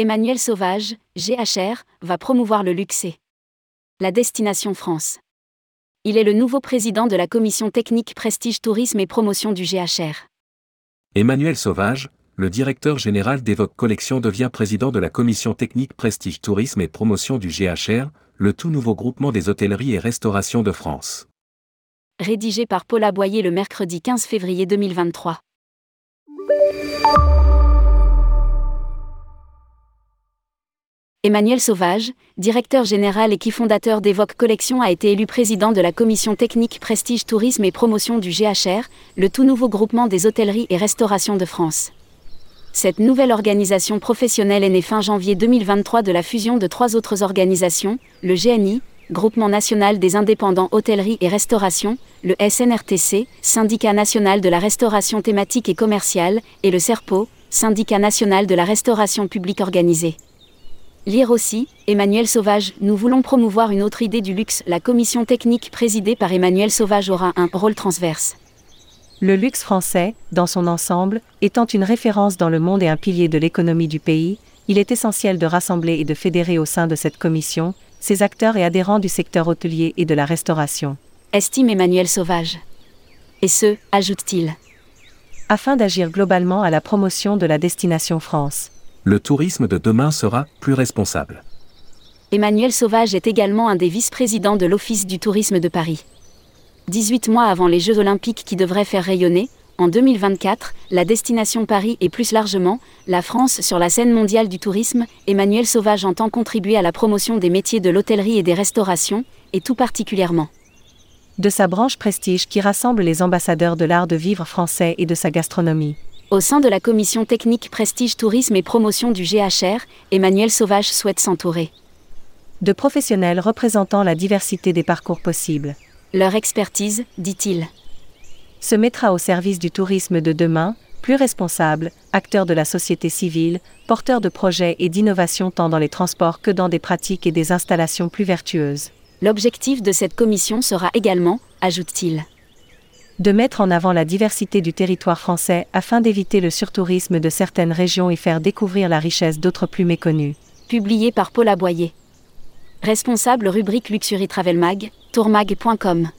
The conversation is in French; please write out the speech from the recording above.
Emmanuel Sauvage, GHR, va promouvoir le luxe et la destination France. Il est le nouveau président de la commission technique Prestige Tourisme et Promotion du GHR. Emmanuel Sauvage, le directeur général d'Evoque Collection devient président de la commission technique Prestige Tourisme et Promotion du GHR, le tout nouveau groupement des hôtelleries et restaurations de France. Rédigé par Paula Boyer le mercredi 15 février 2023. Emmanuel Sauvage, directeur général et qui fondateur d'Evoque Collection a été élu président de la commission technique Prestige Tourisme et Promotion du GHR, le tout nouveau groupement des hôtelleries et restaurations de France. Cette nouvelle organisation professionnelle est née fin janvier 2023 de la fusion de trois autres organisations, le GNI, Groupement national des indépendants hôtellerie et restauration, le SNRTC, Syndicat national de la restauration thématique et commerciale, et le SERPO, Syndicat national de la restauration publique organisée. Lire aussi, Emmanuel Sauvage, nous voulons promouvoir une autre idée du luxe. La commission technique présidée par Emmanuel Sauvage aura un rôle transverse. Le luxe français, dans son ensemble, étant une référence dans le monde et un pilier de l'économie du pays, il est essentiel de rassembler et de fédérer au sein de cette commission ces acteurs et adhérents du secteur hôtelier et de la restauration. Estime Emmanuel Sauvage. Et ce, ajoute-t-il. Afin d'agir globalement à la promotion de la destination France le tourisme de demain sera plus responsable. Emmanuel Sauvage est également un des vice-présidents de l'Office du tourisme de Paris. 18 mois avant les Jeux olympiques qui devraient faire rayonner, en 2024, la destination Paris et plus largement, la France sur la scène mondiale du tourisme, Emmanuel Sauvage entend contribuer à la promotion des métiers de l'hôtellerie et des restaurations, et tout particulièrement de sa branche prestige qui rassemble les ambassadeurs de l'art de vivre français et de sa gastronomie. Au sein de la commission technique Prestige Tourisme et Promotion du GHR, Emmanuel Sauvage souhaite s'entourer de professionnels représentant la diversité des parcours possibles. Leur expertise, dit-il, se mettra au service du tourisme de demain, plus responsable, acteur de la société civile, porteur de projets et d'innovations tant dans les transports que dans des pratiques et des installations plus vertueuses. L'objectif de cette commission sera également, ajoute-t-il, de mettre en avant la diversité du territoire français afin d'éviter le surtourisme de certaines régions et faire découvrir la richesse d'autres plus méconnues. Publié par Paul Aboyer. Responsable rubrique Luxury Travel Mag, tourmag.com.